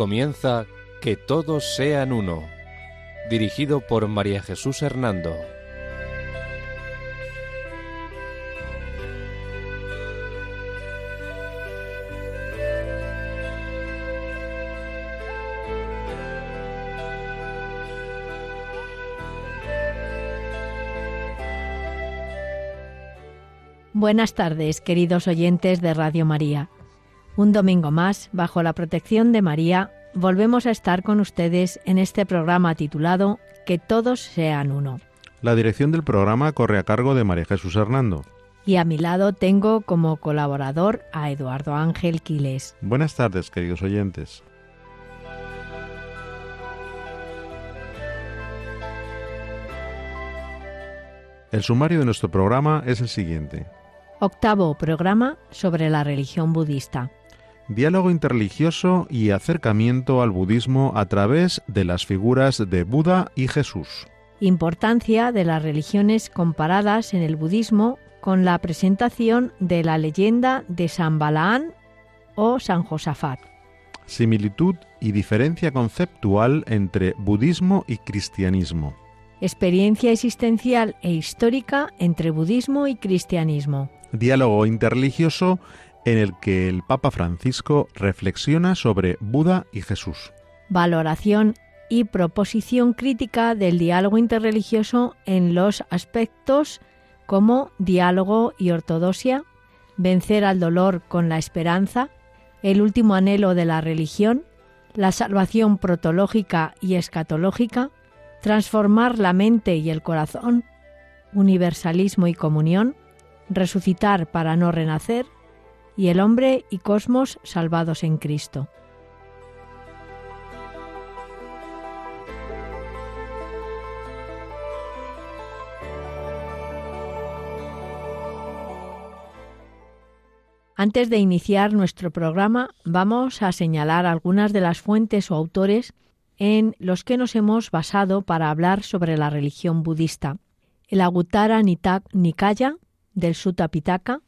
Comienza Que todos sean uno, dirigido por María Jesús Hernando. Buenas tardes, queridos oyentes de Radio María. Un domingo más, bajo la protección de María, volvemos a estar con ustedes en este programa titulado Que todos sean uno. La dirección del programa corre a cargo de María Jesús Hernando. Y a mi lado tengo como colaborador a Eduardo Ángel Quiles. Buenas tardes, queridos oyentes. El sumario de nuestro programa es el siguiente. Octavo programa sobre la religión budista. Diálogo interreligioso y acercamiento al budismo a través de las figuras de Buda y Jesús. Importancia de las religiones comparadas en el budismo con la presentación de la leyenda de San Balaán o San Josafat. Similitud y diferencia conceptual entre budismo y cristianismo. Experiencia existencial e histórica entre budismo y cristianismo diálogo interreligioso en el que el Papa Francisco reflexiona sobre Buda y Jesús. Valoración y proposición crítica del diálogo interreligioso en los aspectos como diálogo y ortodoxia, vencer al dolor con la esperanza, el último anhelo de la religión, la salvación protológica y escatológica, transformar la mente y el corazón, universalismo y comunión, resucitar para no renacer, y el hombre y cosmos salvados en Cristo. Antes de iniciar nuestro programa, vamos a señalar algunas de las fuentes o autores en los que nos hemos basado para hablar sobre la religión budista. El Agutara Nikaya, del Sutta Pitaka,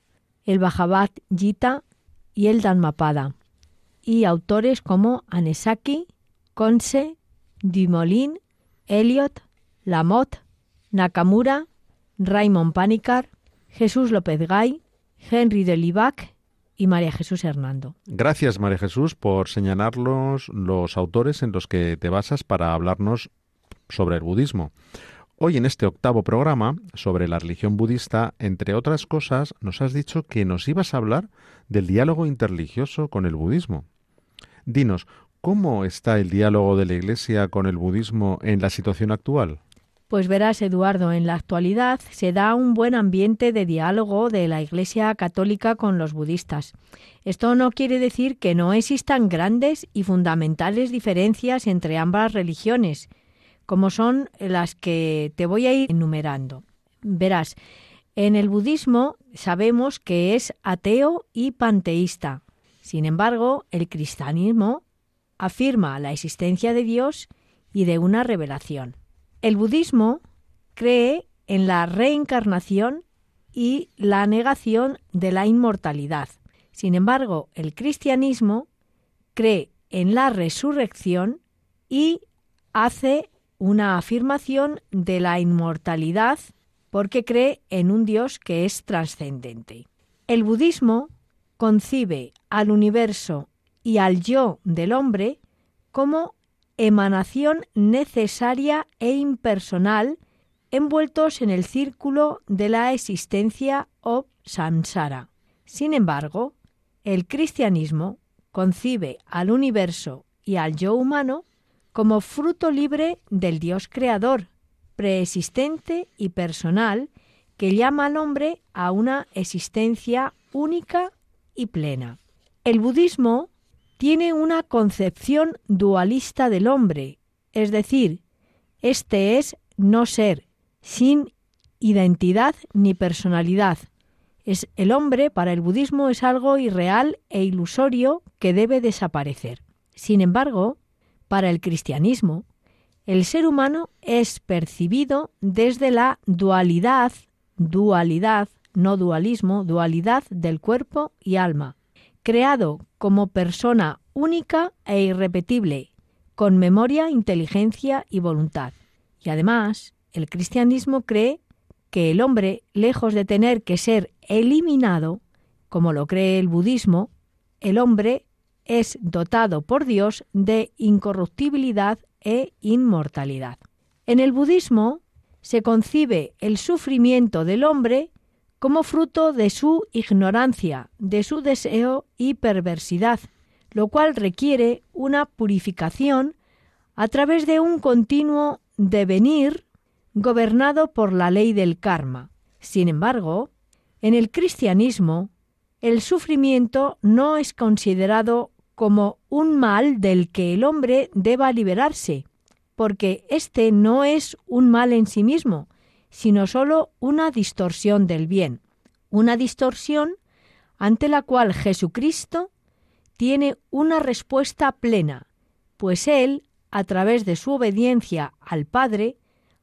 el Bhagavad Gita y el Dhammapada, y autores como Anesaki, Konse, Dumoulin, Eliot, Lamotte, Nakamura, Raymond Panikar, Jesús López Gay, Henry de Libac y María Jesús Hernando. Gracias, María Jesús, por señalarlos los autores en los que te basas para hablarnos sobre el budismo. Hoy en este octavo programa sobre la religión budista, entre otras cosas, nos has dicho que nos ibas a hablar del diálogo interreligioso con el budismo. Dinos, ¿cómo está el diálogo de la Iglesia con el budismo en la situación actual? Pues verás, Eduardo, en la actualidad se da un buen ambiente de diálogo de la Iglesia católica con los budistas. Esto no quiere decir que no existan grandes y fundamentales diferencias entre ambas religiones, como son las que te voy a ir enumerando. Verás, en el budismo sabemos que es ateo y panteísta. Sin embargo, el cristianismo afirma la existencia de Dios y de una revelación. El budismo cree en la reencarnación y la negación de la inmortalidad. Sin embargo, el cristianismo cree en la resurrección y hace una afirmación de la inmortalidad porque cree en un Dios que es trascendente. El budismo concibe al universo y al yo del hombre como emanación necesaria e impersonal envueltos en el círculo de la existencia o samsara. Sin embargo, el cristianismo concibe al universo y al yo humano como fruto libre del Dios creador, preexistente y personal, que llama al hombre a una existencia única y plena. El budismo tiene una concepción dualista del hombre, es decir, este es no ser, sin identidad ni personalidad. Es el hombre para el budismo es algo irreal e ilusorio que debe desaparecer. Sin embargo, para el cristianismo, el ser humano es percibido desde la dualidad, dualidad, no dualismo, dualidad del cuerpo y alma, creado como persona única e irrepetible, con memoria, inteligencia y voluntad. Y además, el cristianismo cree que el hombre, lejos de tener que ser eliminado, como lo cree el budismo, el hombre es dotado por Dios de incorruptibilidad e inmortalidad. En el budismo se concibe el sufrimiento del hombre como fruto de su ignorancia, de su deseo y perversidad, lo cual requiere una purificación a través de un continuo devenir gobernado por la ley del karma. Sin embargo, en el cristianismo, el sufrimiento no es considerado como un mal del que el hombre deba liberarse, porque éste no es un mal en sí mismo, sino sólo una distorsión del bien, una distorsión ante la cual Jesucristo tiene una respuesta plena, pues Él, a través de su obediencia al Padre,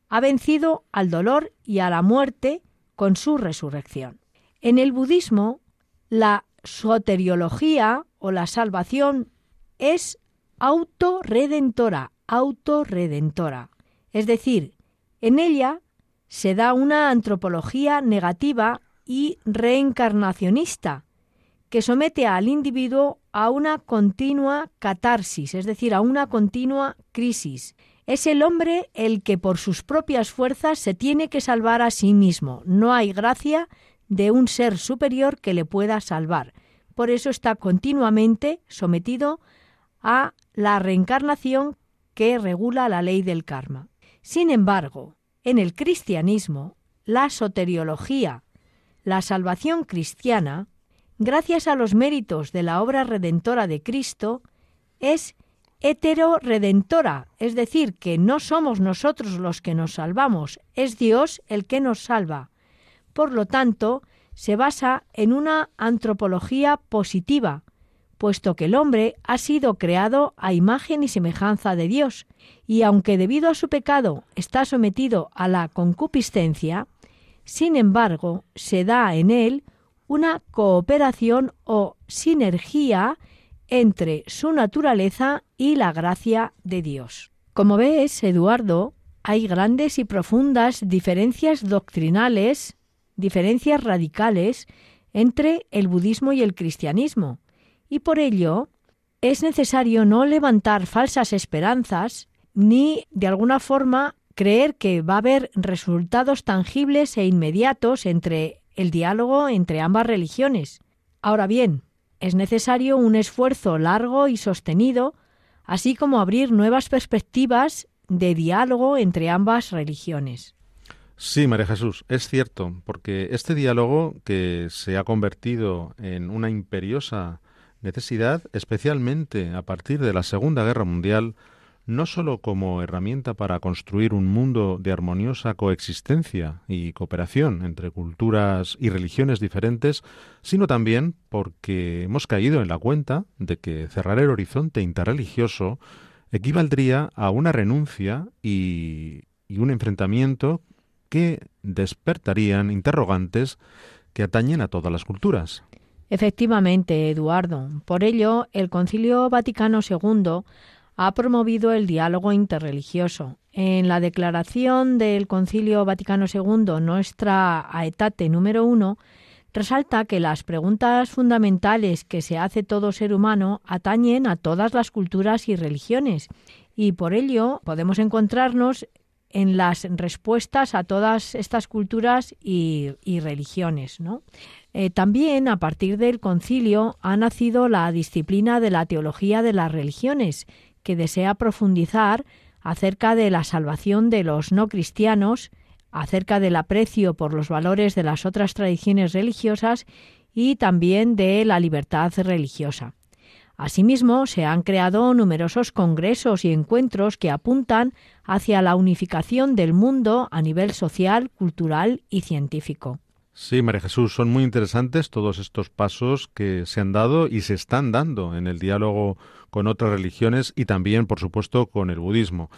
ha vencido al dolor y a la muerte con su resurrección. En el budismo, la soteriología o la salvación es autorredentora, autorredentora. Es decir, en ella se da una antropología negativa y reencarnacionista, que somete al individuo a una continua catarsis, es decir, a una continua crisis. Es el hombre el que por sus propias fuerzas se tiene que salvar a sí mismo. No hay gracia de un ser superior que le pueda salvar. Por eso está continuamente sometido a la reencarnación que regula la ley del karma. Sin embargo, en el cristianismo, la soteriología, la salvación cristiana, gracias a los méritos de la obra redentora de Cristo, es hetero-redentora, es decir, que no somos nosotros los que nos salvamos, es Dios el que nos salva. Por lo tanto, se basa en una antropología positiva, puesto que el hombre ha sido creado a imagen y semejanza de Dios, y aunque debido a su pecado está sometido a la concupiscencia, sin embargo se da en él una cooperación o sinergia entre su naturaleza y la gracia de Dios. Como ves, Eduardo, hay grandes y profundas diferencias doctrinales, diferencias radicales entre el budismo y el cristianismo, y por ello es necesario no levantar falsas esperanzas ni de alguna forma creer que va a haber resultados tangibles e inmediatos entre el diálogo entre ambas religiones. Ahora bien, es necesario un esfuerzo largo y sostenido, así como abrir nuevas perspectivas de diálogo entre ambas religiones. Sí, María Jesús, es cierto, porque este diálogo que se ha convertido en una imperiosa necesidad, especialmente a partir de la Segunda Guerra Mundial, no sólo como herramienta para construir un mundo de armoniosa coexistencia y cooperación entre culturas y religiones diferentes, sino también porque hemos caído en la cuenta de que cerrar el horizonte interreligioso equivaldría a una renuncia y, y un enfrentamiento que despertarían interrogantes que atañen a todas las culturas. Efectivamente, Eduardo. Por ello, el Concilio Vaticano II ha promovido el diálogo interreligioso. En la declaración del Concilio Vaticano II, nuestra Aetate número uno, resalta que las preguntas fundamentales que se hace todo ser humano atañen a todas las culturas y religiones, y por ello podemos encontrarnos en las respuestas a todas estas culturas y, religiones. Eh, también a partir del concilio ha nacido la disciplina de la teología de las religiones, que desea profundizar acerca de la salvación de los no cristianos, acerca del aprecio por los valores de las otras tradiciones religiosas y también de la libertad religiosa. Asimismo, se han creado numerosos congresos y encuentros que apuntan hacia la unificación del mundo a nivel social, cultural y científico. Sí, María Jesús, son muy interesantes todos estos pasos que se han dado y se están dando en el diálogo con otras religiones y también, por supuesto, con el budismo.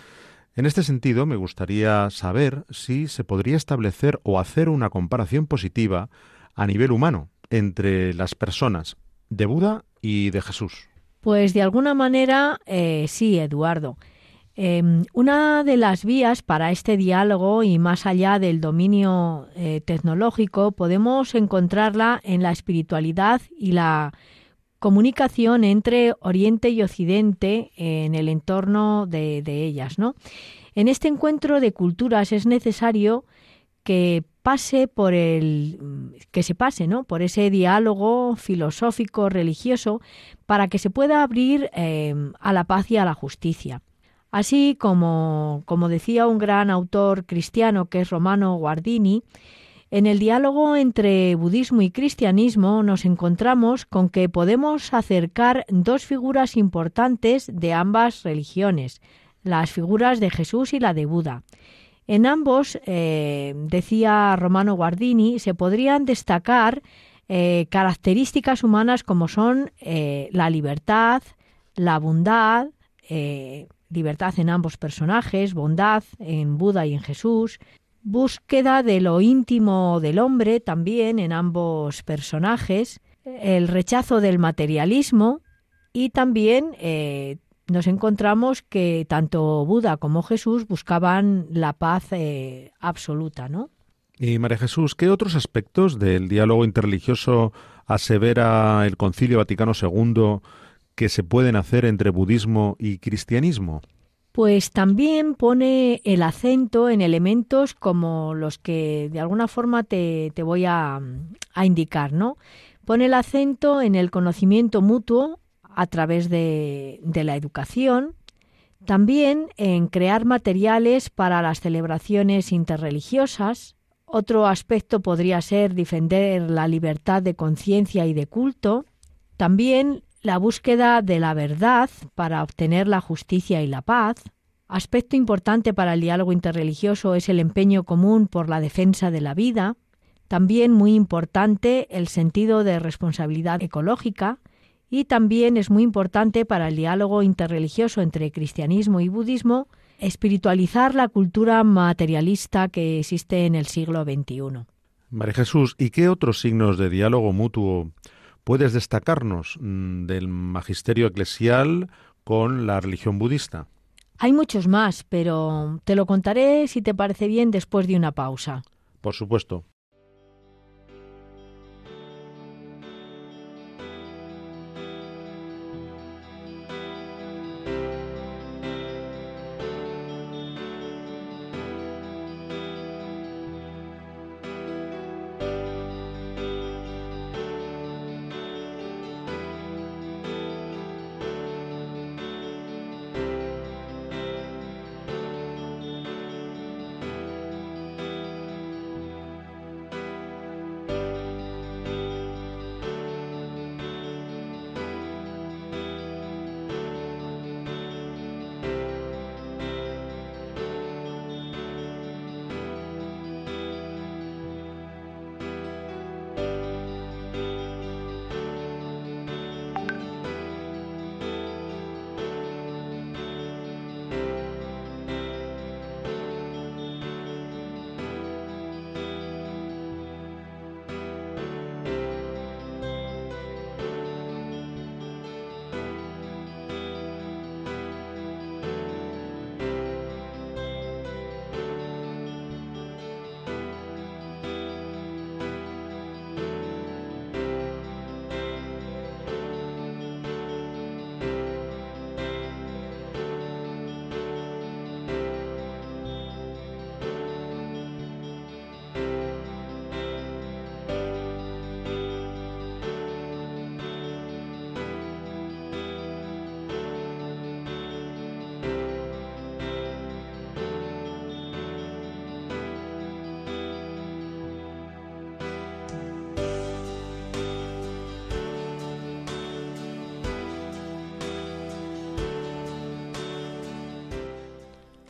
En este sentido, me gustaría saber si se podría establecer o hacer una comparación positiva a nivel humano entre las personas de Buda y de Jesús. Pues de alguna manera eh, sí, Eduardo. Em, una de las vías para este diálogo y más allá del dominio eh, tecnológico podemos encontrarla en la espiritualidad y la comunicación entre Oriente y Occidente en el entorno de, ellas. En este encuentro de culturas es necesario que pase por el que se pase, ¿no? Por ese diálogo filosófico religioso para que se pueda abrir eh, a la paz y a la justicia. Así como, como decía un gran autor cristiano que es Romano Guardini, en el diálogo entre budismo y cristianismo nos encontramos con que podemos acercar dos figuras importantes de ambas religiones, las figuras de Jesús y la de Buda. En ambos, eh, decía Romano Guardini, se podrían destacar eh, características humanas como son eh, la libertad, la bondad, libertad en ambos personajes, bondad en Buda y en Jesús, búsqueda de lo íntimo del hombre también en ambos personajes, el rechazo del materialismo y también nos encontramos que tanto Buda como Jesús buscaban la paz eh, absoluta, ¿no? Y María Jesús, ¿qué otros aspectos del diálogo interreligioso asevera el Concilio Vaticano II que se pueden hacer entre budismo y cristianismo? Pues también pone el acento en elementos como los que de alguna forma te, voy a, a indicar, ¿no? Pone el acento en el conocimiento mutuo a través de, la educación, también en crear materiales para las celebraciones interreligiosas. Otro aspecto podría ser defender la libertad de conciencia y de culto. También la búsqueda de la verdad para obtener la justicia y la paz. Aspecto importante para el diálogo interreligioso es el empeño común por la defensa de la vida. También muy importante el sentido de responsabilidad ecológica, y también es muy importante para el diálogo interreligioso entre cristianismo y budismo espiritualizar la cultura materialista que existe en el siglo XXI. María Jesús, ¿y qué otros signos de diálogo mutuo puedes destacarnos mm, del magisterio eclesial con la religión budista? Hay muchos más, pero te lo contaré si te parece bien después de una pausa. Por supuesto.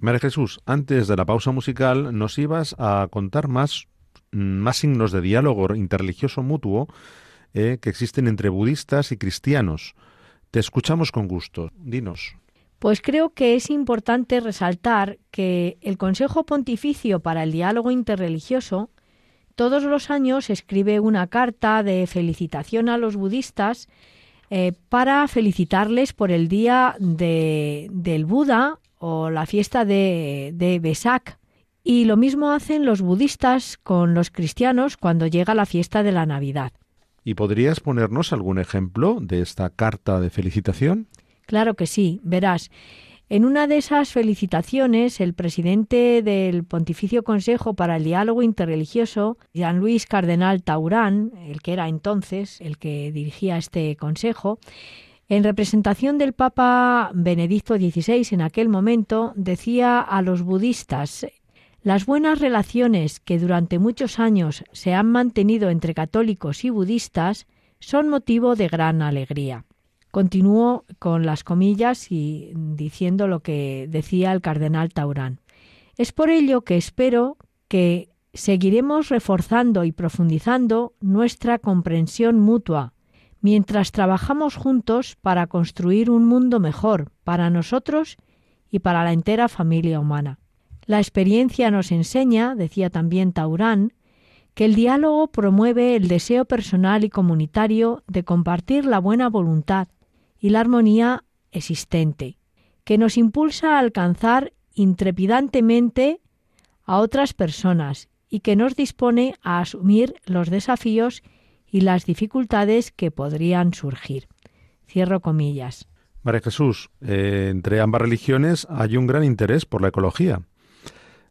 María Jesús, antes de la pausa musical nos ibas a contar más, más signos de diálogo interreligioso mutuo eh, que existen entre budistas y cristianos. Te escuchamos con gusto. Dinos. Pues creo que es importante resaltar que el Consejo Pontificio para el Diálogo Interreligioso todos los años escribe una carta de felicitación a los budistas eh, para felicitarles por el día del Buda o la fiesta de, de Besak. Y lo mismo hacen los budistas con los cristianos cuando llega la fiesta de la Navidad. ¿Y podrías ponernos algún ejemplo de esta carta de felicitación? Claro que sí, verás. En una de esas felicitaciones, el presidente del Pontificio Consejo para el Diálogo Interreligioso, Jean-Louis Cardenal Taurán, el que era entonces el que dirigía este consejo, en representación del Papa Benedicto XVI en aquel momento, decía a los budistas las buenas relaciones que durante muchos años se han mantenido entre católicos y budistas son motivo de gran alegría. Continúo con las comillas y diciendo lo que decía el cardenal Taurán. Es por ello que espero que seguiremos reforzando y profundizando nuestra comprensión mutua mientras trabajamos juntos para construir un mundo mejor para nosotros y para la entera familia humana. La experiencia nos enseña, decía también Taurán, que el diálogo promueve el deseo personal y comunitario de compartir la buena voluntad, y la armonía existente, que nos impulsa a alcanzar intrepidantemente a otras personas y que nos dispone a asumir los desafíos y las dificultades que podrían surgir. Cierro comillas. María Jesús, eh, entre ambas religiones hay un gran interés por la ecología.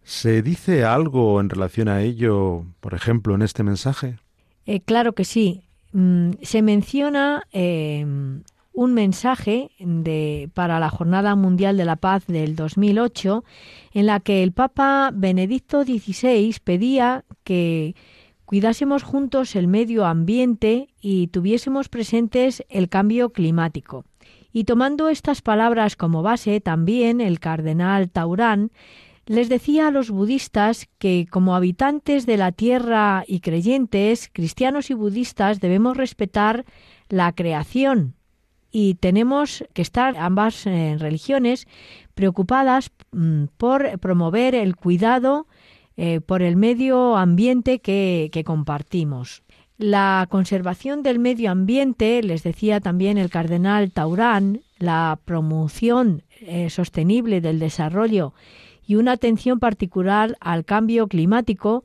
¿Se dice algo en relación a ello, por ejemplo, en este mensaje? Eh, claro que sí. Mm, se menciona eh, un mensaje de, para la Jornada Mundial de la Paz del 2008 en la que el Papa Benedicto XVI pedía que cuidásemos juntos el medio ambiente y tuviésemos presentes el cambio climático. Y tomando estas palabras como base, también el cardenal Taurán les decía a los budistas que como habitantes de la tierra y creyentes, cristianos y budistas, debemos respetar la creación, y tenemos que estar ambas eh, religiones preocupadas mm, por promover el cuidado eh, por el medio ambiente que, compartimos. La conservación del medio ambiente, les decía también el cardenal Taurán, la promoción eh, sostenible del desarrollo y una atención particular al cambio climático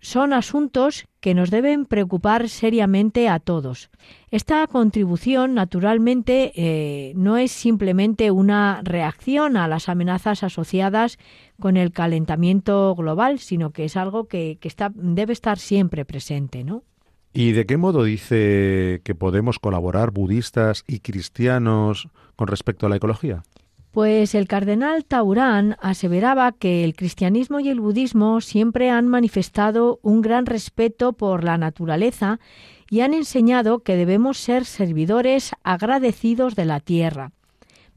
son asuntos que nos deben preocupar seriamente a todos. Esta contribución, naturalmente, eh, no es simplemente una reacción a las amenazas asociadas con el calentamiento global, sino que es algo que, debe estar siempre presente, ¿no? ¿Y de qué modo dice que podemos colaborar budistas y cristianos con respecto a la ecología? Pues el cardenal Taurán aseveraba que el cristianismo y el budismo siempre han manifestado un gran respeto por la naturaleza y han enseñado que debemos ser servidores agradecidos de la tierra.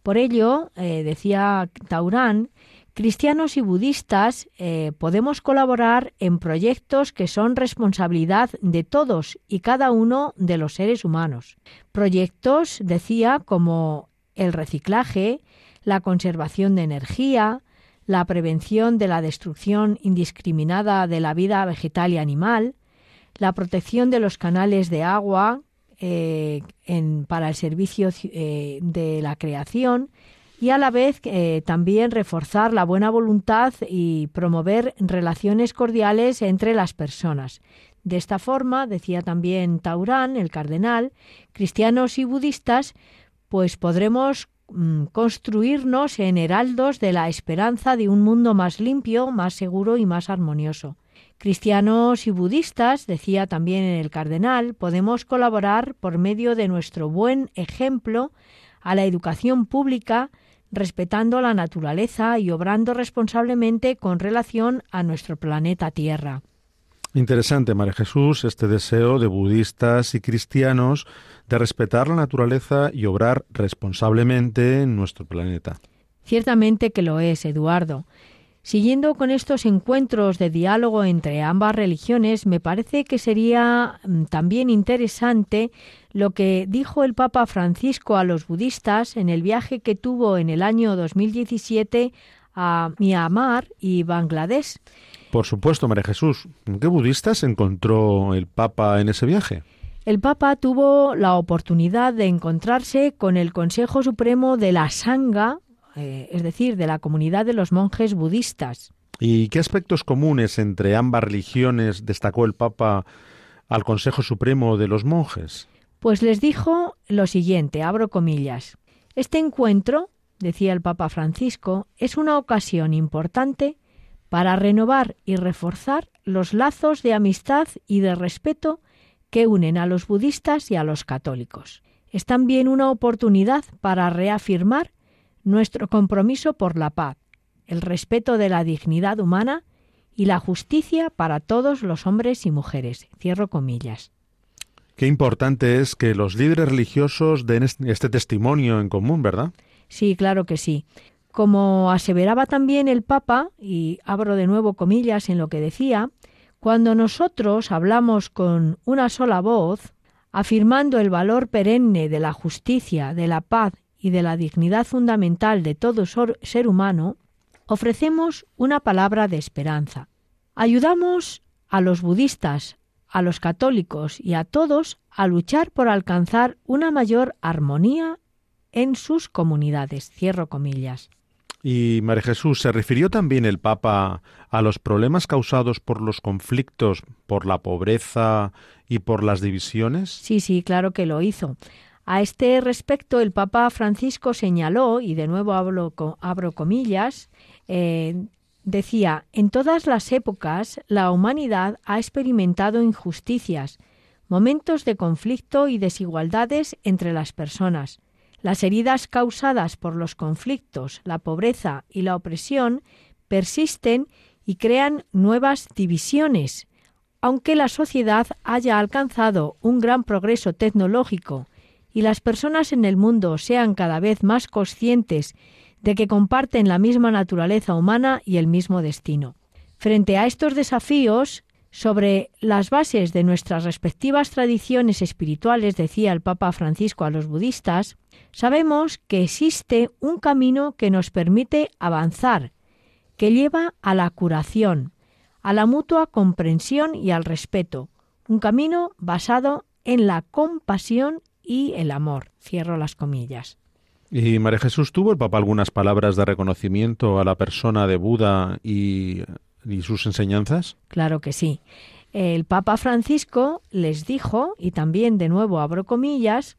Por ello, eh, decía Taurán, cristianos y budistas eh, podemos colaborar en proyectos que son responsabilidad de todos y cada uno de los seres humanos. Proyectos, decía, como el reciclaje, la conservación de energía, la prevención de la destrucción indiscriminada de la vida vegetal y animal, la protección de los canales de agua eh, para el servicio eh, de la creación y a la vez eh, también reforzar la buena voluntad y promover relaciones cordiales entre las personas. De esta forma, decía también Taurán, el cardenal, cristianos y budistas, pues podremos construirnos en heraldos de la esperanza de un mundo más limpio, más seguro y más armonioso. Cristianos y budistas, decía también el cardenal, podemos colaborar por medio de nuestro buen ejemplo a la educación pública, respetando la naturaleza y obrando responsablemente con relación a nuestro planeta Tierra. Interesante, María Jesús, este deseo de budistas y cristianos de respetar la naturaleza y obrar responsablemente en nuestro planeta. Ciertamente que lo es, Eduardo. Siguiendo con estos encuentros de diálogo entre ambas religiones, me parece que sería mm, también interesante lo que dijo el Papa Francisco a los budistas en el viaje que tuvo en el año 2017 a Myanmar y Bangladesh. Por supuesto, María Jesús. ¿Qué budistas encontró el Papa en ese viaje? El Papa tuvo la oportunidad de encontrarse con el Consejo Supremo de la Sangha, eh, es decir, de la comunidad de los monjes budistas. ¿Y qué aspectos comunes entre ambas religiones destacó el Papa al Consejo Supremo de los monjes? Pues les dijo lo siguiente, abro comillas. Este encuentro, decía el Papa Francisco, es una ocasión importante para renovar y reforzar los lazos de amistad y de respeto que unen a los budistas y a los católicos. Es también una oportunidad para reafirmar nuestro compromiso por la paz, el respeto de la dignidad humana y la justicia para todos los hombres y mujeres. Cierro comillas. Qué importante es que los líderes religiosos den este testimonio en común, ¿verdad? Sí, claro que sí. Como aseveraba también el Papa, y abro de nuevo comillas en lo que decía, cuando nosotros hablamos con una sola voz, afirmando el valor perenne de la justicia, de la paz y de la dignidad fundamental de todo ser humano, ofrecemos una palabra de esperanza. Ayudamos a los budistas, a los católicos y a todos a luchar por alcanzar una mayor armonía en sus comunidades. Cierro comillas. Y María Jesús, ¿se refirió también el Papa a los problemas causados por los conflictos, por la pobreza y por las divisiones? Sí, sí, claro que lo hizo. A este respecto, el Papa Francisco señaló, y de nuevo abro comillas, eh, decía, en todas las épocas la humanidad ha experimentado injusticias, momentos de conflicto y desigualdades entre las personas. Las heridas causadas por los conflictos, la pobreza y la opresión persisten y crean nuevas divisiones. Aunque la sociedad haya alcanzado un gran progreso tecnológico y las personas en el mundo sean cada vez más conscientes de que comparten la misma naturaleza humana y el mismo destino. Frente a estos desafíos, sobre las bases de nuestras respectivas tradiciones espirituales, decía el Papa Francisco a los budistas, sabemos que existe un camino que nos permite avanzar, que lleva a la curación, a la mutua comprensión y al respeto, un camino basado en la compasión y el amor. Cierro las comillas. ¿Y María Jesús tuvo el Papa algunas palabras de reconocimiento a la persona de Buda y, y sus enseñanzas? Claro que sí. El Papa Francisco les dijo, y también de nuevo abro comillas,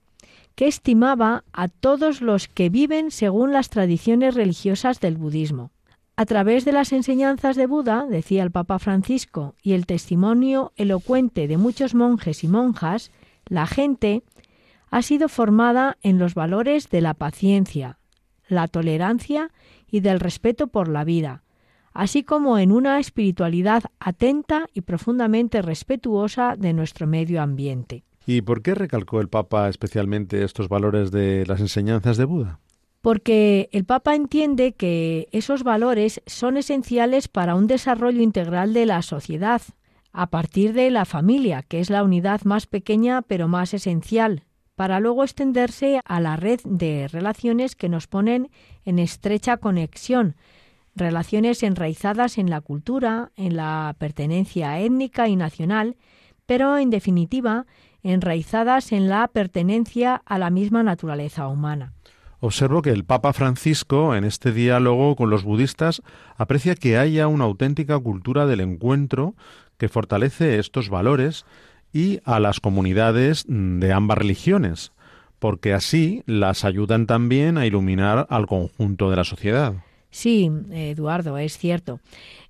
que estimaba a todos los que viven según las tradiciones religiosas del budismo. A través de las enseñanzas de Buda, decía el Papa Francisco, y el testimonio elocuente de muchos monjes y monjas, la gente ha sido formada en los valores de la paciencia, la tolerancia y del respeto por la vida, así como en una espiritualidad atenta y profundamente respetuosa de nuestro medio ambiente. ¿Y por qué recalcó el Papa especialmente estos valores de las enseñanzas de Buda? Porque el Papa entiende que esos valores son esenciales para un desarrollo integral de la sociedad, a partir de la familia, que es la unidad más pequeña pero más esencial, para luego extenderse a la red de relaciones que nos ponen en estrecha conexión, relaciones enraizadas en la cultura, en la pertenencia étnica y nacional, pero en definitiva enraizadas en la pertenencia a la misma naturaleza humana. Observo que el Papa Francisco, en este diálogo con los budistas, aprecia que haya una auténtica cultura del encuentro que fortalece estos valores y a las comunidades de ambas religiones, porque así las ayudan también a iluminar al conjunto de la sociedad. Sí, Eduardo, es cierto.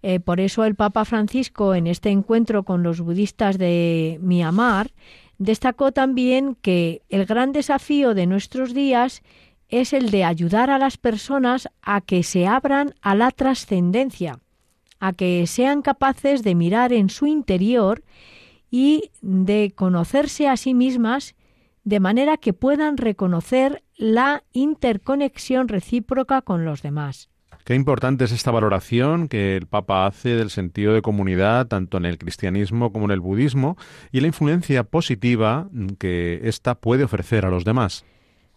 Eh, por eso el Papa Francisco, en este encuentro con los budistas de Myanmar, destacó también que el gran desafío de nuestros días es el de ayudar a las personas a que se abran a la trascendencia, a que sean capaces de mirar en su interior y de conocerse a sí mismas de manera que puedan reconocer la interconexión recíproca con los demás. Qué importante es esta valoración que el Papa hace del sentido de comunidad tanto en el cristianismo como en el budismo y la influencia positiva que ésta puede ofrecer a los demás.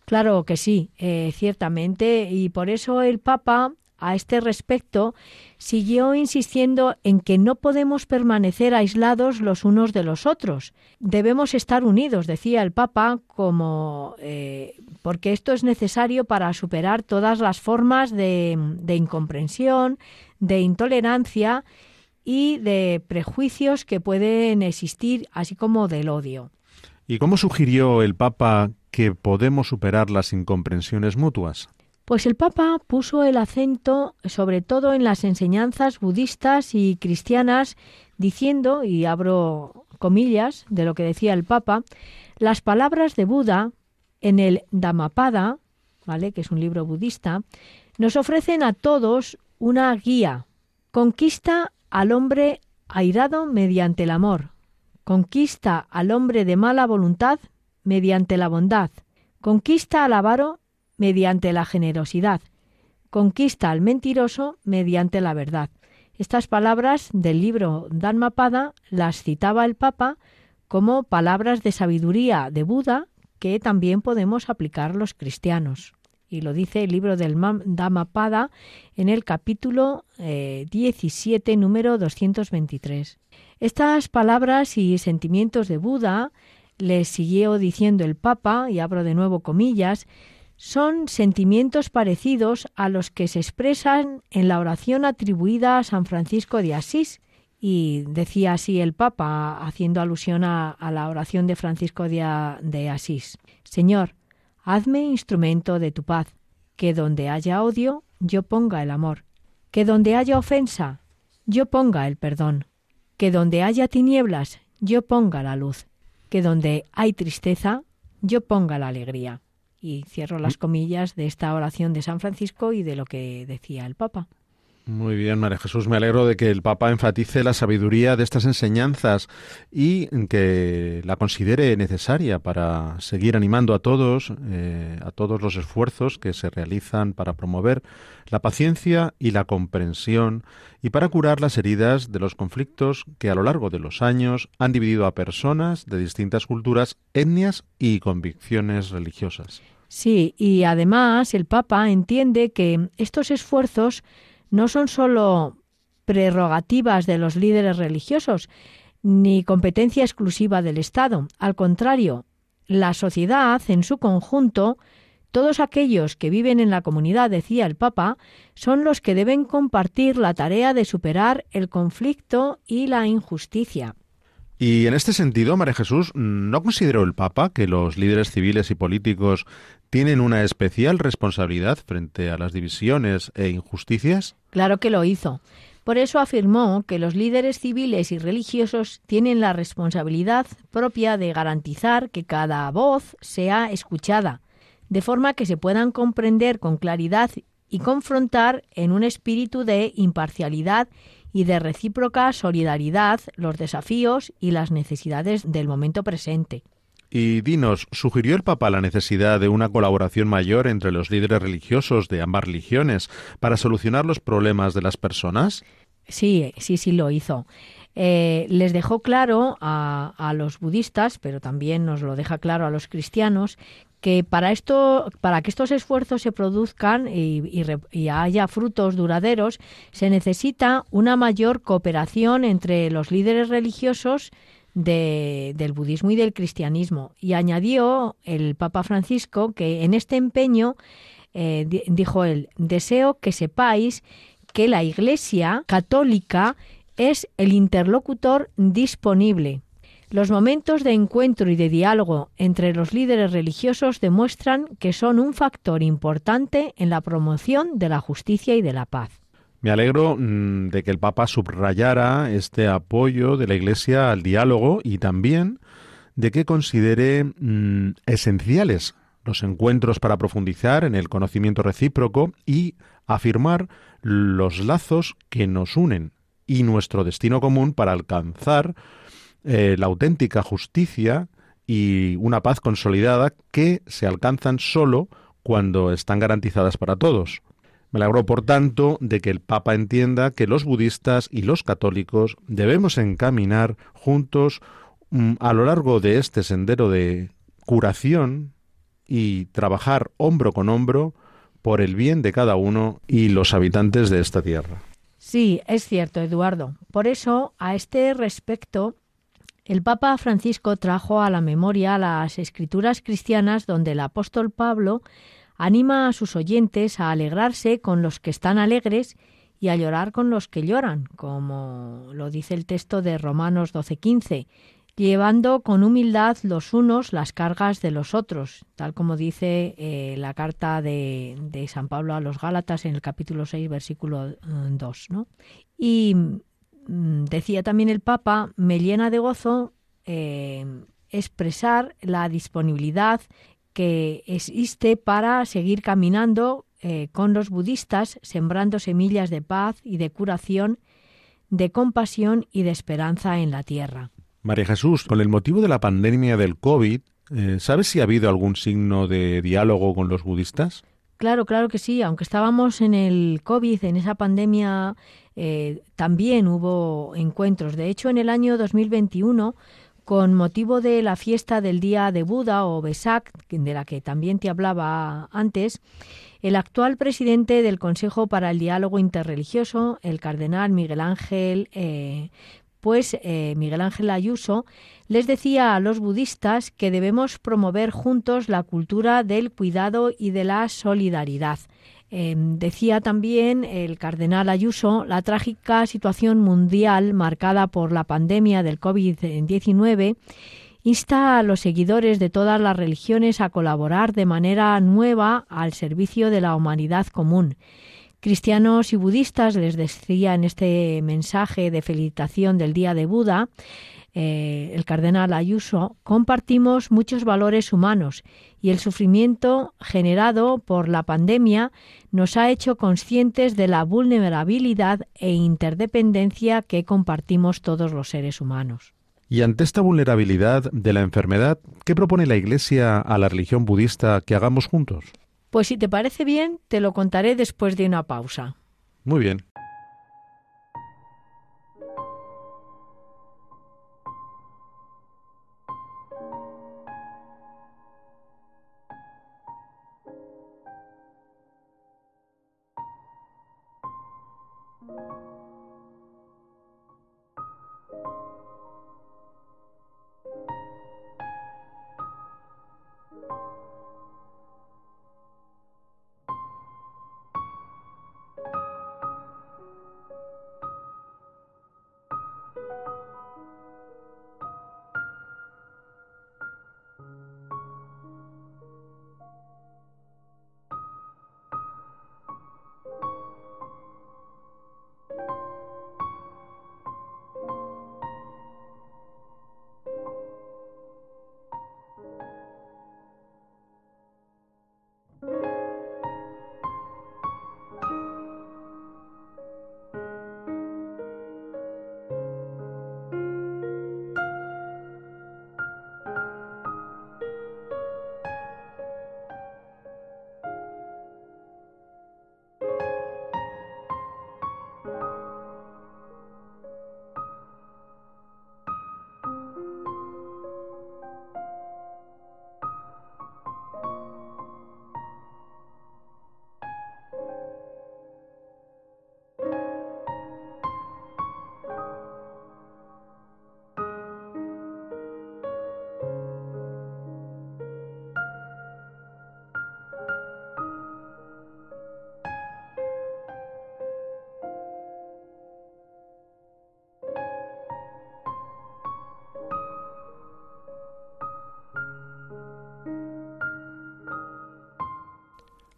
Claro que sí, eh, ciertamente, y por eso el Papa a este respecto siguió insistiendo en que no podemos permanecer aislados los unos de los otros. Debemos estar unidos, decía el Papa, como eh, porque esto es necesario para superar todas las formas de, de incomprensión, de intolerancia y de prejuicios que pueden existir, así como del odio. ¿Y cómo sugirió el Papa que podemos superar las incomprensiones mutuas? Pues el Papa puso el acento sobre todo en las enseñanzas budistas y cristianas, diciendo, y abro comillas de lo que decía el Papa, las palabras de Buda en el Dhammapada, ¿vale? que es un libro budista, nos ofrecen a todos una guía. Conquista al hombre airado mediante el amor. Conquista al hombre de mala voluntad mediante la bondad. Conquista al avaro mediante la generosidad. Conquista al mentiroso mediante la verdad. Estas palabras del libro Dhammapada las citaba el Papa como palabras de sabiduría de Buda que también podemos aplicar los cristianos. Y lo dice el libro del Dhammapada en el capítulo 17, eh, número 223. Estas palabras y sentimientos de Buda, le siguió diciendo el Papa, y abro de nuevo comillas, son sentimientos parecidos a los que se expresan en la oración atribuida a San Francisco de Asís, y decía así el Papa, haciendo alusión a, la oración de Francisco de, Asís. Señor, hazme instrumento de tu paz, que donde haya odio, yo ponga el amor, que donde haya ofensa, yo ponga el perdón, que donde haya tinieblas, yo ponga la luz, que donde hay tristeza, yo ponga la alegría. Y cierro las comillas de esta oración de San Francisco y de lo que decía el Papa. Muy bien, María Jesús. Me alegro de que el Papa enfatice la sabiduría de estas enseñanzas y que la considere necesaria para seguir animando a todos, eh, a todos los esfuerzos que se realizan para promover la paciencia y la comprensión y para curar las heridas de los conflictos que a lo largo de los años han dividido a personas de distintas culturas, etnias y convicciones religiosas. Sí, y además el Papa entiende que estos esfuerzos no son sólo prerrogativas de los líderes religiosos, ni competencia exclusiva del Estado. Al contrario, la sociedad en su conjunto, todos aquellos que viven en la comunidad, decía el Papa, son los que deben compartir la tarea de superar el conflicto y la injusticia. Y en este sentido, María Jesús, ¿no consideró el Papa que los líderes civiles y políticos tienen una especial responsabilidad frente a las divisiones e injusticias? Claro que lo hizo. Por eso afirmó que los líderes civiles y religiosos tienen la responsabilidad propia de garantizar que cada voz sea escuchada, de forma que se puedan comprender con claridad y confrontar en un espíritu de imparcialidad y de recíproca solidaridad los desafíos y las necesidades del momento presente. Y dinos, ¿sugirió el Papa la necesidad de una colaboración mayor entre los líderes religiosos de ambas religiones para solucionar los problemas de las personas? Sí, sí, sí lo hizo. Eh, les dejó claro a, los budistas, pero también nos lo deja claro a los cristianos, que para esto, para que estos esfuerzos se produzcan y, haya frutos duraderos, se necesita una mayor cooperación entre los líderes religiosos del budismo y del cristianismo. Y añadió el Papa Francisco que en este empeño, eh, dijo él, deseo que sepáis que la Iglesia católica es el interlocutor disponible. Los momentos de encuentro y de diálogo entre los líderes religiosos demuestran que son un factor importante en la promoción de la justicia y de la paz. Me alegro mm, de que el Papa subrayara este apoyo de la Iglesia al diálogo y también de que considere mm, esenciales los encuentros para profundizar en el conocimiento recíproco y afirmar los lazos que nos unen y nuestro destino común para alcanzar eh, la auténtica justicia y una paz consolidada que se alcanzan solo cuando están garantizadas para todos. Me alegro, por tanto, de que el Papa entienda que los budistas y los católicos debemos encaminar juntos mm, a lo largo de este sendero de curación y trabajar hombro con hombro por el bien de cada uno y los habitantes de esta tierra. Sí, es cierto, Eduardo. Por eso, a este respecto, el Papa Francisco trajo a la memoria las escrituras cristianas donde el apóstol Pablo anima a sus oyentes a alegrarse con los que están alegres y a llorar con los que lloran, como lo dice el texto de Romanos 12:15, llevando con humildad los unos las cargas de los otros, tal como dice eh, la carta de, San Pablo a los Gálatas en el capítulo 6, versículo 2. ¿no? Y decía también el Papa, me llena de gozo eh, expresar la disponibilidad que existe para seguir caminando eh, con los budistas, sembrando semillas de paz y de curación, de compasión y de esperanza en la tierra. María Jesús, con el motivo de la pandemia del COVID, eh, ¿sabes si ha habido algún signo de diálogo con los budistas? Claro, claro que sí. Aunque estábamos en el COVID, en esa pandemia, eh, también hubo encuentros. De hecho, en el año 2021 con motivo de la fiesta del Día de Buda o Besak, de la que también te hablaba antes, el actual presidente del Consejo para el Diálogo Interreligioso, el cardenal Miguel Ángel, eh, pues eh, Miguel Ángel Ayuso, les decía a los budistas que debemos promover juntos la cultura del cuidado y de la solidaridad. Em, decía también el cardenal Ayuso la trágica situación mundial marcada por la pandemia del COVID-19 insta a los seguidores de todas las religiones a colaborar de manera nueva al servicio de la humanidad común. Cristianos y budistas les decía en este mensaje de felicitación del Día de Buda, eh, el cardenal Ayuso, compartimos muchos valores humanos y el sufrimiento generado por la pandemia nos ha hecho conscientes de la vulnerabilidad e interdependencia que compartimos todos los seres humanos. Y ante esta vulnerabilidad de la enfermedad, ¿qué propone la Iglesia a la religión budista que hagamos juntos? Pues si te parece bien, te lo contaré después de una pausa. Muy bien.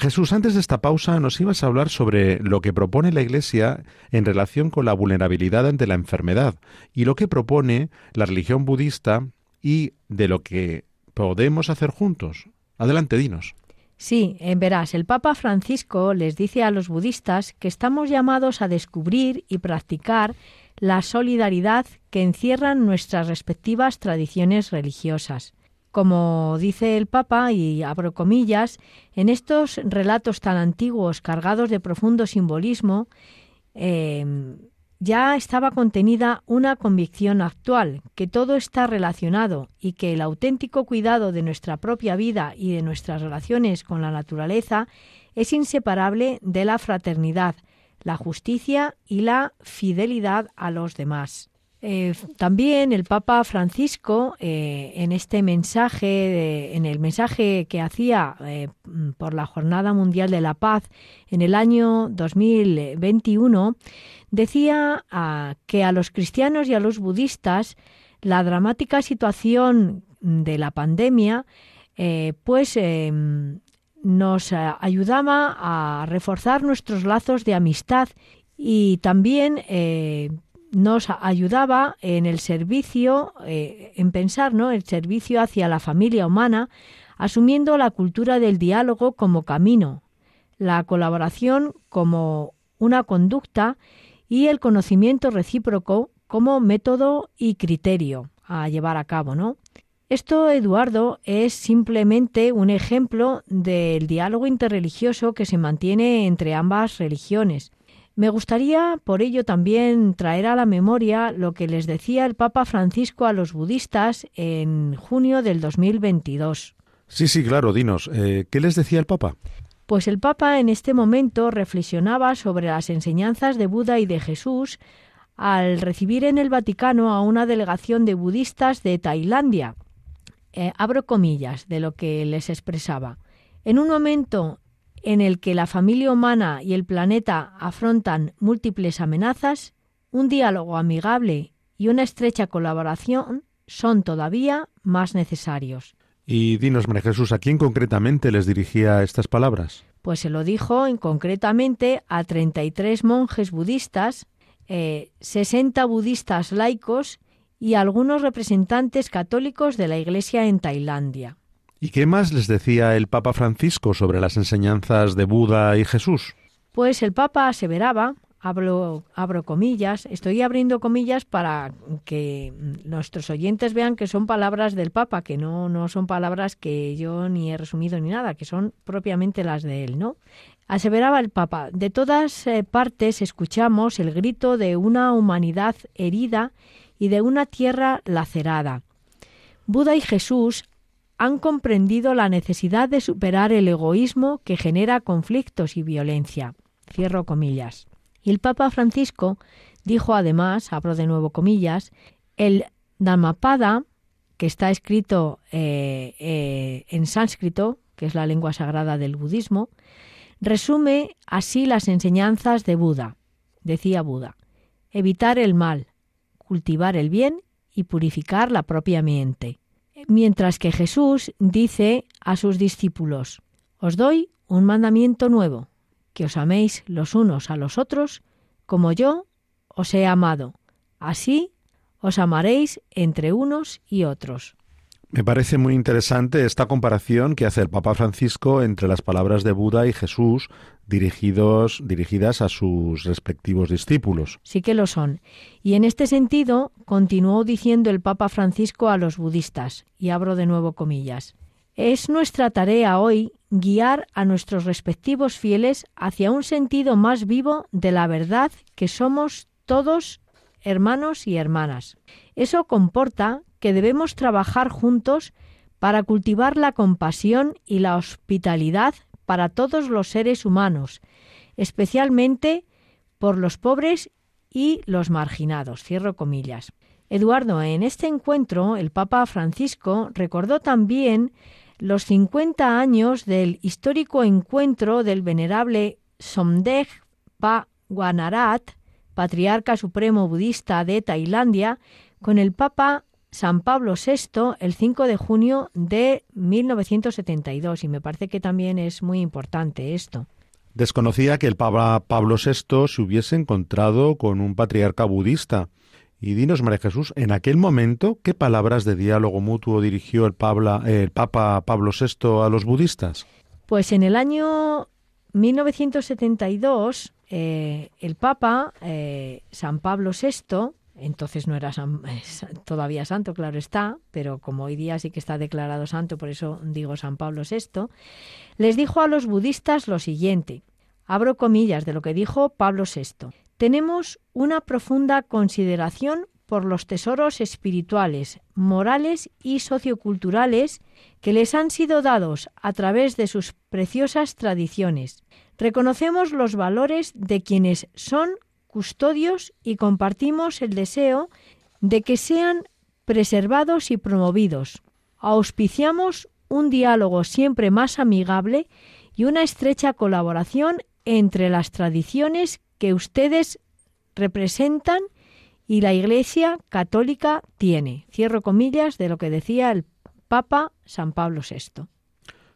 Jesús, antes de esta pausa nos ibas a hablar sobre lo que propone la Iglesia en relación con la vulnerabilidad ante la enfermedad y lo que propone la religión budista y de lo que podemos hacer juntos. Adelante, dinos. Sí, en verás, el Papa Francisco les dice a los budistas que estamos llamados a descubrir y practicar la solidaridad que encierran nuestras respectivas tradiciones religiosas. Como dice el Papa, y abro comillas, en estos relatos tan antiguos cargados de profundo simbolismo, em, ya estaba contenida una convicción actual, que todo está relacionado y que el auténtico cuidado de nuestra propia vida y de nuestras relaciones con la naturaleza es inseparable de la fraternidad, la justicia y la fidelidad a los demás. Eh, también el Papa Francisco, eh, en este mensaje, en el mensaje que hacía eh, por la Jornada Mundial de la Paz en el año 2021, decía ah, que a los cristianos y a los budistas la dramática situación de la pandemia, pues nos ayudaba a reforzar nuestros lazos de amistad y también nos ayudaba en el servicio, eh, en pensar, ¿no? El servicio hacia la familia humana, asumiendo la cultura del diálogo como camino, la colaboración como una conducta y el conocimiento recíproco como método y criterio a llevar a cabo, ¿no? Esto, Eduardo, es simplemente un ejemplo del diálogo interreligioso que se mantiene entre ambas religiones. Me gustaría, por ello, también traer a la memoria lo que les decía el Papa Francisco a los budistas en junio del 2022. Sí, sí, claro, dinos, eh, ¿qué les decía el Papa? Pues el Papa en este momento reflexionaba sobre las enseñanzas de Buda y de Jesús al recibir en el Vaticano a una delegación de budistas de Tailandia. Eh, abro comillas de lo que les expresaba. En un momento en el que la familia humana y el planeta afrontan múltiples amenazas, un diálogo amigable y una estrecha colaboración son todavía más necesarios. Y dinos, María Jesús, ¿a quién concretamente les dirigía estas palabras? Pues se lo dijo en concretamente a 33 monjes budistas, 60 eh, budistas laicos y algunos representantes católicos de la Iglesia en Tailandia. ¿Y qué más les decía el Papa Francisco sobre las enseñanzas de Buda y Jesús? Pues el Papa aseveraba, abro, comillas, estoy abriendo comillas para que nuestros oyentes vean que son palabras del Papa, que no, no son palabras que yo ni he resumido ni nada, que son propiamente las de él, ¿no? Aseveraba el Papa, de todas eh, partes escuchamos el grito de una humanidad herida y de una tierra lacerada. Buda y Jesús han comprendido la necesidad de superar el egoísmo que genera conflictos y violencia. Cierro comillas. Y el Papa Francisco dijo además, abro de nuevo comillas, el Dhammapada, que está escrito eh, eh, en sánscrito, que es la lengua sagrada del budismo, resume así las enseñanzas de Buda. Decía Buda, evitar el mal, cultivar el bien y purificar la propia mente mientras que Jesús dice a sus discípulos, Os doy un mandamiento nuevo, que os améis los unos a los otros como yo os he amado. Así os amaréis entre unos y otros. Me parece muy interesante esta comparación que hace el Papa Francisco entre las palabras de Buda y Jesús dirigidos, dirigidas a sus respectivos discípulos. Sí que lo son. Y en este sentido, continuó diciendo el Papa Francisco a los budistas, y abro de nuevo comillas, es nuestra tarea hoy guiar a nuestros respectivos fieles hacia un sentido más vivo de la verdad que somos todos hermanos y hermanas. Eso comporta que debemos trabajar juntos para cultivar la compasión y la hospitalidad para todos los seres humanos, especialmente por los pobres y los marginados. Cierro comillas. Eduardo, en este encuentro el Papa Francisco recordó también los 50 años del histórico encuentro del venerable Somdech Pa Guanarat, patriarca supremo budista de Tailandia, con el Papa San Pablo VI el 5 de junio de 1972 y me parece que también es muy importante esto. Desconocía que el Papa Pablo VI se hubiese encontrado con un patriarca budista. Y dinos, María Jesús, en aquel momento, ¿qué palabras de diálogo mutuo dirigió el, el Papa Pablo VI a los budistas? Pues en el año 1972, eh, el Papa, eh, San Pablo VI, entonces no era todavía santo, claro está, pero como hoy día sí que está declarado santo, por eso digo San Pablo VI, les dijo a los budistas lo siguiente, abro comillas de lo que dijo Pablo VI, tenemos una profunda consideración por los tesoros espirituales, morales y socioculturales que les han sido dados a través de sus preciosas tradiciones. Reconocemos los valores de quienes son custodios y compartimos el deseo de que sean preservados y promovidos. Auspiciamos un diálogo siempre más amigable y una estrecha colaboración entre las tradiciones que ustedes representan y la Iglesia católica tiene. Cierro comillas de lo que decía el Papa San Pablo VI.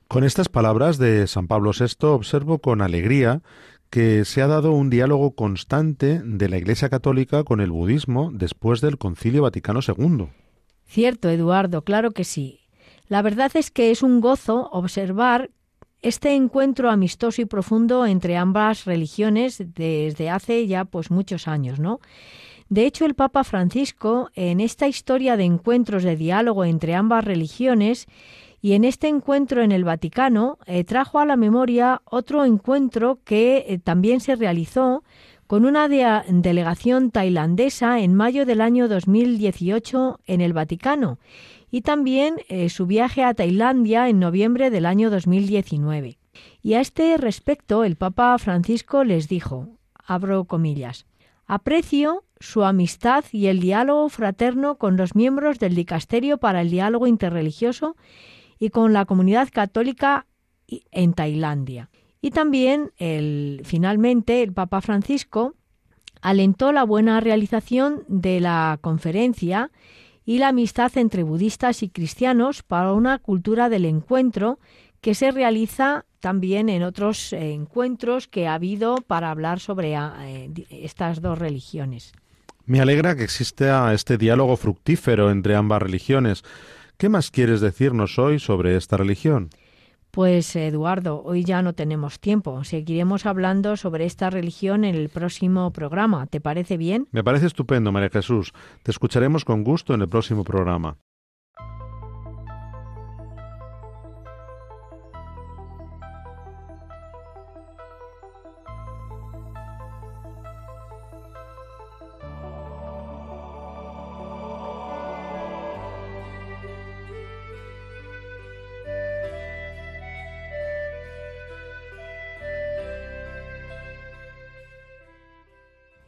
Con estas palabras de San Pablo VI observo con alegría que se ha dado un diálogo constante de la Iglesia Católica con el budismo después del Concilio Vaticano II. Cierto, Eduardo, claro que sí. La verdad es que es un gozo observar este encuentro amistoso y profundo entre ambas religiones desde hace ya pues muchos años, ¿no? De hecho, el Papa Francisco, en esta historia de encuentros de diálogo entre ambas religiones y en este encuentro en el Vaticano, eh, trajo a la memoria otro encuentro que eh, también se realizó con una delegación tailandesa en mayo del año 2018 en el Vaticano y también eh, su viaje a Tailandia en noviembre del año 2019. Y a este respecto el Papa Francisco les dijo, abro comillas, aprecio su amistad y el diálogo fraterno con los miembros del Dicasterio para el Diálogo Interreligioso y con la comunidad católica en Tailandia. Y también, el, finalmente, el Papa Francisco alentó la buena realización de la conferencia y la amistad entre budistas y cristianos para una cultura del encuentro que se realiza también en otros encuentros que ha habido para hablar sobre ah, eh, estas dos religiones. Me alegra que exista este diálogo fructífero entre ambas religiones. ¿Qué más quieres decirnos hoy sobre esta religión? Pues Eduardo, hoy ya no tenemos tiempo. Seguiremos hablando sobre esta religión en el próximo programa. ¿Te parece bien? Me parece estupendo, María Jesús. Te escucharemos con gusto en el próximo programa.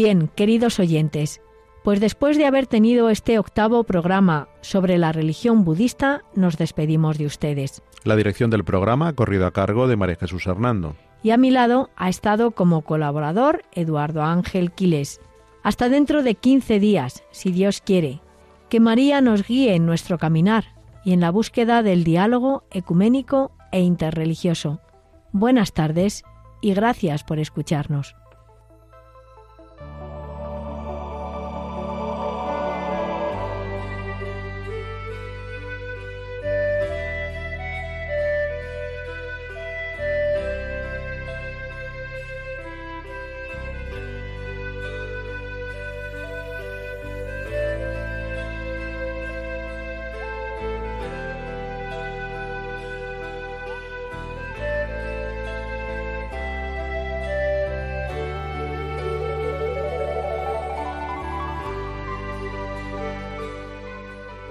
Bien, queridos oyentes, pues después de haber tenido este octavo programa sobre la religión budista, nos despedimos de ustedes. La dirección del programa ha corrido a cargo de María Jesús Hernando. Y a mi lado ha estado como colaborador Eduardo Ángel Quiles. Hasta dentro de 15 días, si Dios quiere. Que María nos guíe en nuestro caminar y en la búsqueda del diálogo ecuménico e interreligioso. Buenas tardes y gracias por escucharnos.